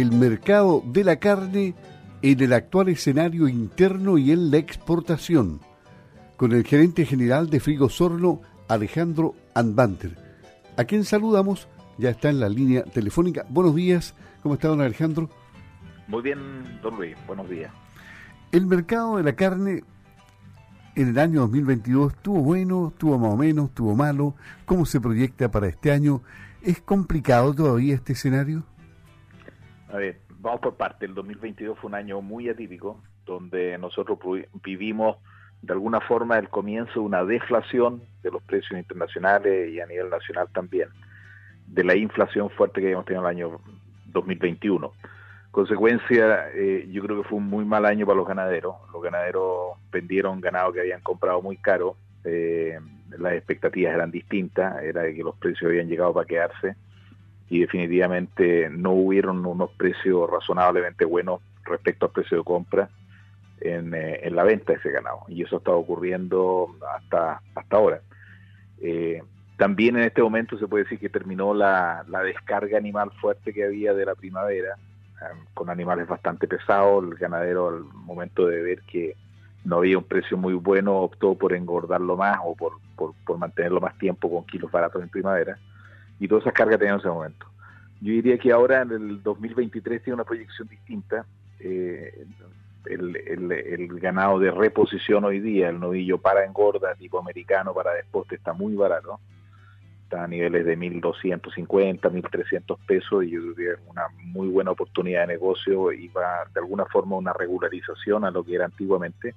el mercado de la carne en el actual escenario interno y en la exportación, con el gerente general de Frigo Sorno, Alejandro Anbanter, a quien saludamos, ya está en la línea telefónica. Buenos días, ¿cómo está don Alejandro? Muy bien, don Luis, buenos días. El mercado de la carne en el año 2022 estuvo bueno, estuvo más o menos, estuvo malo. ¿Cómo se proyecta para este año? ¿Es complicado todavía este escenario? A ver, vamos por parte. El 2022 fue un año muy atípico, donde nosotros vivimos de alguna forma el comienzo de una deflación de los precios internacionales y a nivel nacional también, de la inflación fuerte que habíamos tenido en el año 2021 consecuencia, eh, yo creo que fue un muy mal año para los ganaderos. Los ganaderos vendieron ganado que habían comprado muy caro. Eh, las expectativas eran distintas, era de que los precios habían llegado para quedarse y definitivamente no hubieron unos precios razonablemente buenos respecto al precio de compra en, eh, la venta de ese ganado. Y eso está ocurriendo hasta, hasta ahora. también en este momento se puede decir que terminó la descarga animal fuerte que había de la primavera Em, con animales bastante pesados. El ganadero al momento de ver que no había un precio muy bueno optó por engordarlo más o por, por, mantenerlo más tiempo con kilos baratos en primavera. Y todas esas cargas tenían en ese momento. Yo diría que ahora en el 2023 tiene una proyección distinta. Eh, el, ganado de reposición hoy día, el novillo para engorda tipo americano para desposte está muy barato a niveles de 1.250, 1.300 pesos y yo creo que es una muy buena oportunidad de negocio y va de alguna forma una regularización a lo que era antiguamente,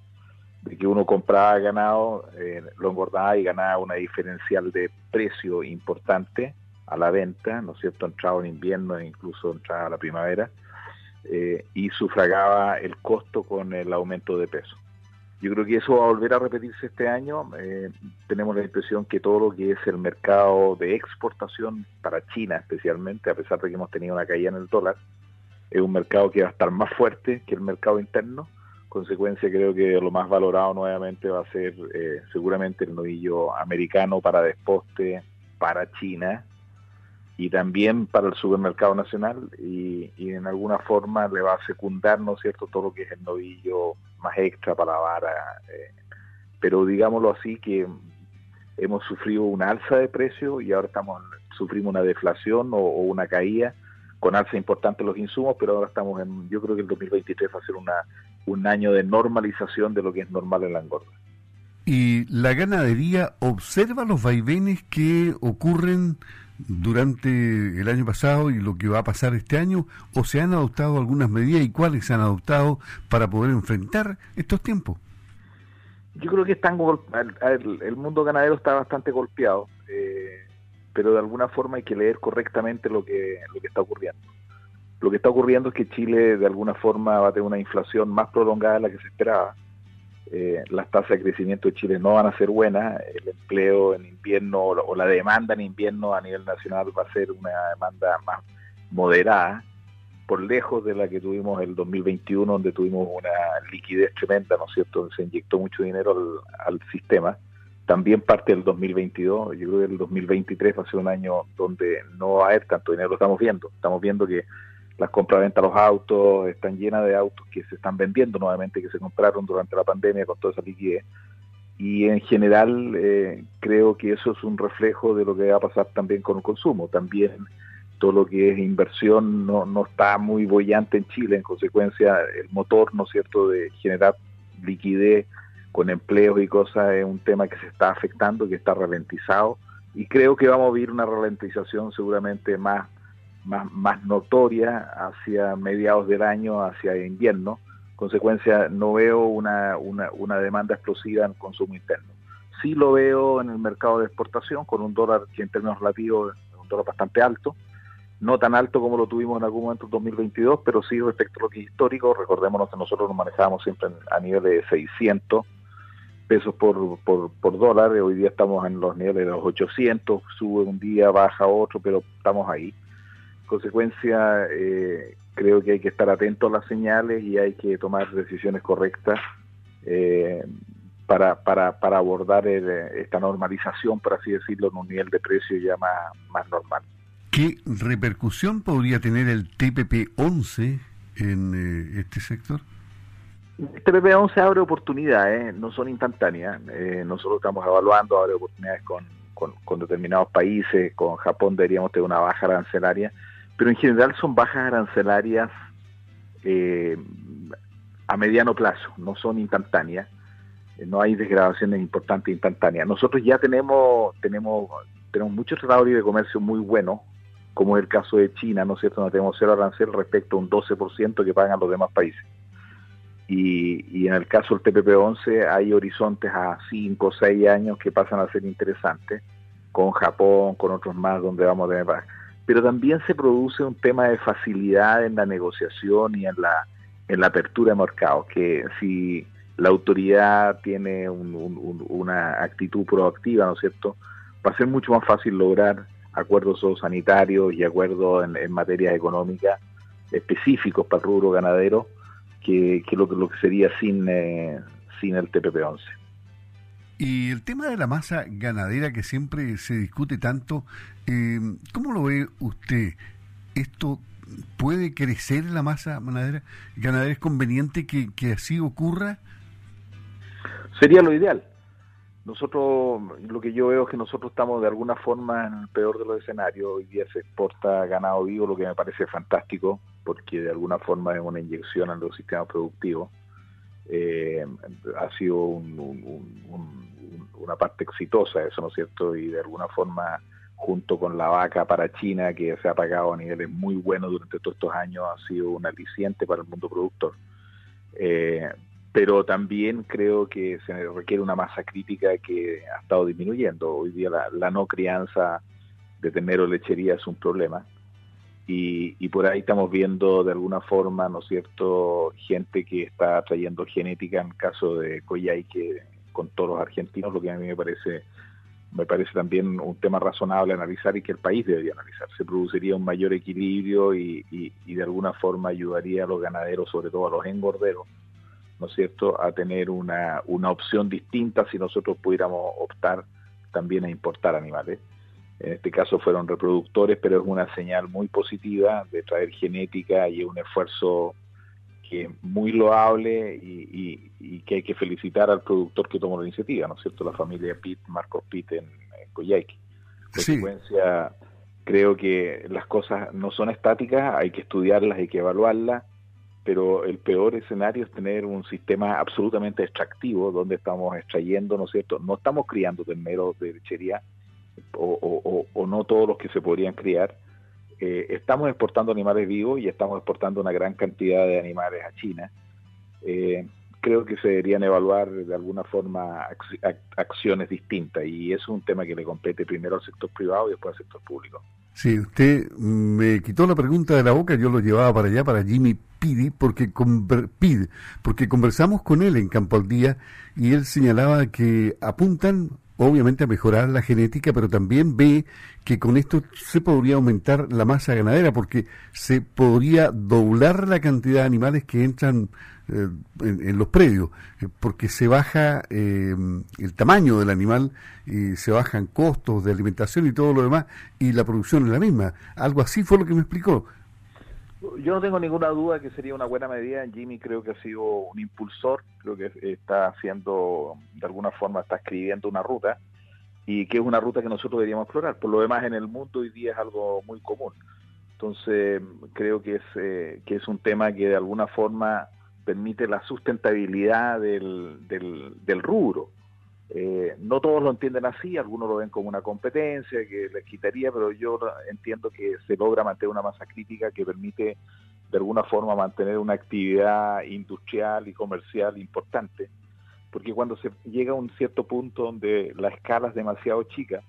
de que uno compraba ganado, eh, lo engordaba y ganaba una diferencial de precio importante a la venta, ¿no es cierto?, entraba en invierno e incluso entraba la primavera, eh, y sufragaba el costo con el aumento de peso. Yo creo que eso va a volver a repetirse este año. Eh, tenemos la impresión que todo lo que es el mercado de exportación para China especialmente, a pesar de que hemos tenido una caída en el dólar, es un mercado que va a estar más fuerte que el mercado interno. Consecuencia, creo que lo más valorado nuevamente va a ser eh, seguramente el novillo americano para desposte para China y también para el supermercado nacional y, y en alguna forma le va a secundar, ¿no cierto?, todo lo que es el novillo más extra para la vara. Eh, pero digámoslo así que hemos sufrido una alza de precio y ahora estamos sufrimos una deflación o, una caída con alza importante los insumos, pero ahora estamos en, yo creo que el 2023 va a ser una, un año de normalización de lo que es normal en la engorda. ¿Y la ganadería observa los vaivenes que ocurren durante el año pasado y lo que va a pasar este año? ¿O se han adoptado algunas medidas y cuáles se han adoptado para poder enfrentar estos tiempos? Yo creo que están el, mundo ganadero está bastante golpeado, eh, pero de alguna forma hay que leer correctamente lo que, lo que está ocurriendo. Lo que está ocurriendo es que Chile de alguna forma va a tener una inflación más prolongada de la que se esperaba eh, las tasas de crecimiento de Chile no van a ser buenas, el empleo en invierno o la demanda en invierno a nivel nacional va a ser una demanda más moderada, por lejos de la que tuvimos el 2021, donde tuvimos una liquidez tremenda, ¿no es cierto? Se inyectó mucho dinero al, al sistema. También parte del 2022, yo creo que el 2023 va a ser un año donde no va a haber tanto dinero, lo estamos viendo. Estamos viendo que las compras-venta de los autos están llenas de autos que se están vendiendo nuevamente, que se compraron durante la pandemia con toda esa liquidez. Y en general eh, creo que eso es un reflejo de lo que va a pasar también con el consumo. También todo lo que es inversión no, no está muy bollante en Chile, en consecuencia el motor, ¿no es cierto?, de generar liquidez con empleos y cosas es un tema que se está afectando, que está ralentizado y creo que vamos a vivir una ralentización seguramente más más, notoria hacia mediados del año, hacia invierno. Consecuencia, no veo una, una, una demanda explosiva en consumo interno. Sí lo veo en el mercado de exportación, con un dólar que en términos relativos es un dólar bastante alto, no tan alto como lo tuvimos en algún momento en 2022, pero sí respecto a lo que es histórico, recordémonos que nosotros nos manejábamos siempre a niveles de 600 pesos por, por, por dólar, hoy día estamos en los niveles de los 800, sube un día, baja otro, pero estamos ahí consecuencia, eh, creo que hay que estar atentos a las señales y hay que tomar decisiones correctas eh, para, para, para abordar esta normalización, por así decirlo, en un nivel de precio ya más, más normal. ¿Qué repercusión podría tener el TPP-11 en eh, este sector? El TPP-11 abre oportunidades, no son instantáneas. Eh, nosotros estamos evaluando, abre oportunidades con, con, determinados países, con Japón deberíamos tener una baja arancelaria, pero en general son bajas arancelarias eh, a mediano plazo, no son instantáneas, no hay desgradaciones importantes instantáneas. Nosotros ya tenemos tenemos tenemos muchos tratados de comercio muy buenos, como es el caso de China, ¿no es cierto? No tenemos cero arancel respecto a un 12% que pagan los demás países. Y, y en el caso del TPP-11 hay horizontes a 5 o 6 años que pasan a ser interesantes, con Japón, con otros más, donde vamos a tener. Pero también se produce un tema de facilidad en la negociación y en la, en la apertura de mercados, que si la autoridad tiene una actitud proactiva, ¿no es cierto?, va a ser mucho más fácil lograr acuerdos sanitarios y acuerdos en, materia económica específicos para el rubro ganadero que, lo, lo, que sería sin, eh, sin el TPP-11. Y el tema de la masa ganadera que siempre se discute tanto, eh, ¿cómo lo ve usted? ¿Esto puede crecer la masa ganadera? ¿Ganadera es conveniente que, que así ocurra? Sería lo ideal nosotros, lo que yo veo es que nosotros estamos de alguna forma en el peor de los escenarios. Hoy día se exporta ganado vivo, lo que me parece fantástico, porque de alguna forma es una inyección a los sistemas productivos. Eh, ha sido una parte exitosa eso, ¿no es cierto? Y de alguna forma, junto con la vaca para China, que se ha pagado a niveles muy buenos durante todos estos años, ha sido un aliciente para el mundo productor. Eh, pero también creo que se requiere una masa crítica que ha estado disminuyendo. Hoy día la, no crianza de ternero lechería es un problema y, y, por ahí estamos viendo de alguna forma, ¿no es cierto?, gente que está trayendo genética en el caso de que con toros argentinos, lo que a mí me parece me parece también un tema razonable analizar y que el país debería analizar. Se produciría un mayor equilibrio y, y, y de alguna forma ayudaría a los ganaderos, sobre todo a los engorderos, ¿no es cierto?, a tener una, una opción distinta si nosotros pudiéramos optar también a importar animales. En este caso fueron reproductores, pero es una señal muy positiva de traer genética y un esfuerzo que es muy loable y, y, que hay que felicitar al productor que tomó la iniciativa, ¿no es cierto? La familia Pitt, Marcos Pitt en, en Coyhaique. consecuencia, creo que las cosas no son estáticas, hay que estudiarlas, hay que evaluarlas pero el peor escenario es tener un sistema absolutamente extractivo donde estamos extrayendo, ¿no es cierto? No estamos criando terneros de lechería o, no todos los que se podrían criar. Eh, estamos exportando animales vivos y estamos exportando una gran cantidad de animales a China. Eh, creo que se deberían evaluar de alguna forma acciones distintas y es un tema que le compete primero al sector privado y después al sector público. Sí, usted me quitó la pregunta de la boca, yo lo llevaba para allá, para Jimmy Pidi, porque, Pid, porque conversamos con él en Campo al Día y él señalaba que apuntan obviamente a mejorar la genética, pero también ve que con esto se podría aumentar la masa ganadera, porque se podría doblar la cantidad de animales que entran eh, en, los predios, eh, porque se baja eh, el tamaño del animal, y se bajan costos de alimentación y todo lo demás, y la producción es la misma. Algo así fue lo que me explicó. Yo no tengo ninguna duda que sería una buena medida. Jimmy creo que ha sido un impulsor, creo que está haciendo, de alguna forma, está escribiendo una ruta y que es una ruta que nosotros deberíamos explorar. Por lo demás, en el mundo hoy día es algo muy común. Entonces, creo que es, que es un tema que de alguna forma permite la sustentabilidad del, del, rubro. Eh, no todos lo entienden así, algunos lo ven como una competencia que les quitaría, pero yo entiendo que se logra mantener una masa crítica que permite de alguna forma mantener una actividad industrial y comercial importante, porque cuando se llega a un cierto punto donde la escala es demasiado chica,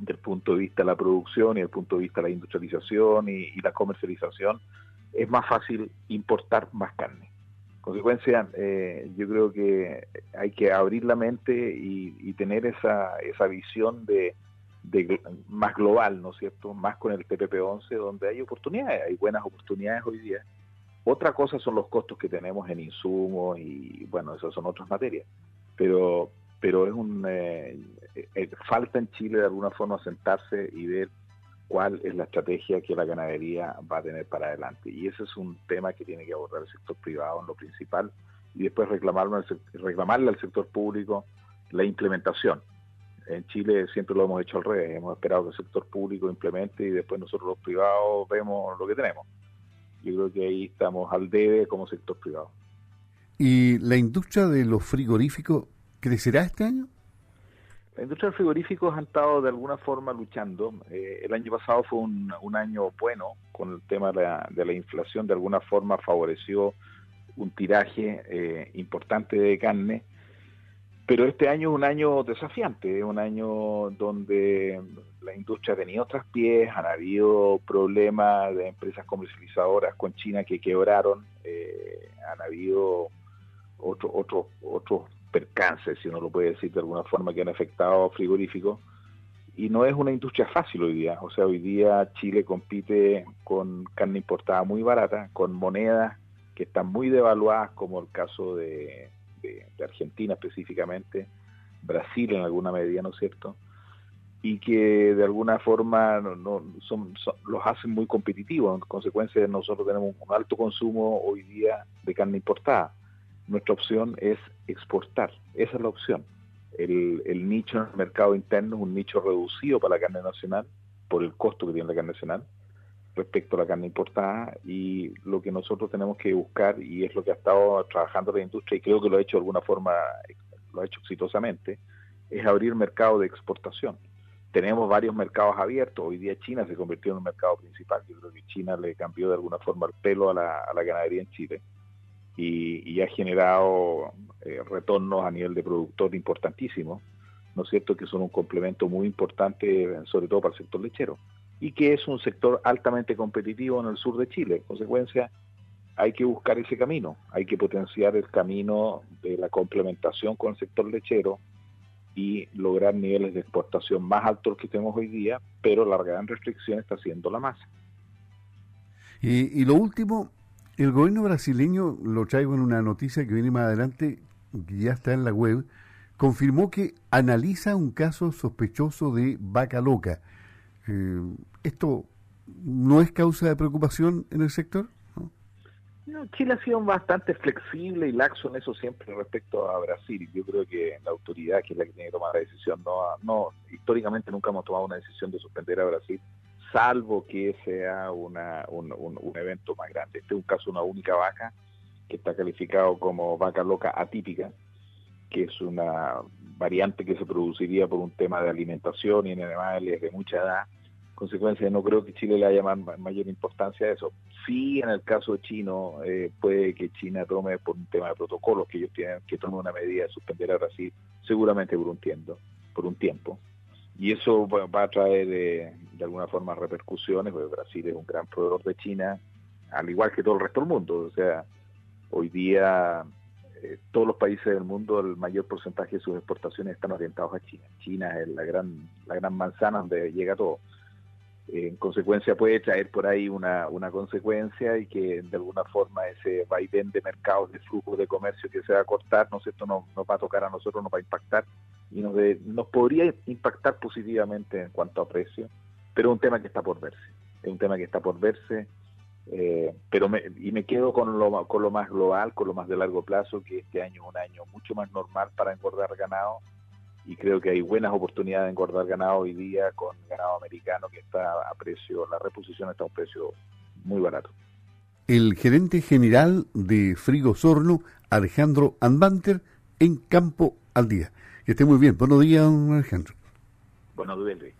desde el punto de vista de la producción y desde el punto de vista de la industrialización y la comercialización, es más fácil importar más carne consecuencia, eh, yo creo que hay que abrir la mente y, tener esa, esa visión de, más global, ¿no es cierto? Más con el TPP-11, donde hay oportunidades, hay buenas oportunidades hoy día. Otra cosa son los costos que tenemos en insumos y, bueno, esas son otras materias. Pero, pero es un. Eh, eh, falta en Chile de alguna forma sentarse y ver cuál es la estrategia que la ganadería va a tener para adelante. Y ese es un tema que tiene que abordar el sector privado en lo principal y después reclamarle reclamarle al sector público la implementación. En Chile siempre lo hemos hecho al revés, hemos esperado que el sector público implemente y después nosotros los privados vemos lo que tenemos. Yo creo que ahí estamos al debe como sector privado. ¿Y la industria de los frigoríficos crecerá este año? La industria de frigoríficos ha estado de alguna forma luchando. Eh, el año pasado fue un, año bueno con el tema de la, inflación, de alguna forma favoreció un tiraje eh, importante de carne, pero este año es un año desafiante, es un año donde la industria ha tenido otras pies, han habido problemas de empresas comercializadoras con China que quebraron, eh, han habido otros otros otros percances, si uno lo puede decir de alguna forma, que han afectado frigoríficos. Y no es una industria fácil hoy día. O sea, hoy día Chile compite con carne importada muy barata, con monedas que están muy devaluadas, como el caso de, Argentina específicamente, Brasil en alguna medida, ¿no es cierto? y que de alguna forma no, son, los hacen muy competitivos. En consecuencia, nosotros tenemos un alto consumo hoy día de carne importada nuestra opción es exportar. Esa es la opción. El, nicho en el mercado interno es un nicho reducido para la carne nacional por el costo que tiene la carne nacional respecto a la carne importada y lo que nosotros tenemos que buscar y es lo que ha estado trabajando la industria y creo que lo ha hecho de alguna forma, lo ha hecho exitosamente, es abrir mercado de exportación. Tenemos varios mercados abiertos, hoy día China se convirtió en un mercado principal, yo creo que China le cambió de alguna forma el pelo a la, a la ganadería en Chile y, ha generado eh, retornos a nivel de productor importantísimos, ¿no es cierto?, que son un complemento muy importante, sobre todo para el sector lechero, y que es un sector altamente competitivo en el sur de Chile. En consecuencia, hay que buscar ese camino, hay que potenciar el camino de la complementación con el sector lechero y lograr niveles de exportación más altos que tenemos hoy día, pero la gran restricción está siendo la masa. Y, y lo último, el gobierno brasileño, lo traigo en una noticia que viene más adelante, que ya está en la web, confirmó que analiza un caso sospechoso de vaca loca. Eh, ¿Esto no es causa de preocupación en el sector? ¿no? Chile ha sido bastante flexible y laxo en eso siempre respecto a Brasil. Yo creo que la autoridad, que es la que tiene que tomar la decisión, no, no históricamente nunca hemos tomado una decisión de suspender a Brasil salvo que sea una, un, un, evento más grande. Este es un caso una única vaca que está calificado como vaca loca atípica, que es una variante que se produciría por un tema de alimentación y en animales de mucha edad. Consecuencia, no creo que Chile le haya mayor importancia a eso. Sí, en el caso chino, eh, puede que China tome por un tema de protocolos, que ellos tienen que tomar una medida de suspender a Brasil, seguramente por un tiempo. Por un tiempo y eso va a traer de, alguna forma repercusiones, porque Brasil es un gran proveedor de China, al igual que todo el resto del mundo. O sea, hoy día eh, todos los países del mundo, el mayor porcentaje de sus exportaciones están orientados a China. China es la gran, la gran manzana donde llega todo. en consecuencia puede traer por ahí una, una consecuencia y que de alguna forma ese vaivén de mercados, de flujo de comercio que se va a cortar, ¿no es cierto?, nos va a tocar a nosotros, nos va a impactar y nos, nos podría impactar positivamente en cuanto a precio, pero es un tema que está por verse, es un tema que está por verse, eh, pero me, y me quedo con lo, con lo más global, con lo más de largo plazo, que este año es un año mucho más normal para engordar ganado y creo que hay buenas oportunidades de engordar ganado hoy día con ganado americano que está a precio, la reposición está a un precio muy barato. El gerente general de Frigo Sorno, Alejandro Anbanter, en Campo al Día. Esté muy bien. Buenos días, Alejandro. Buenos días, Luis.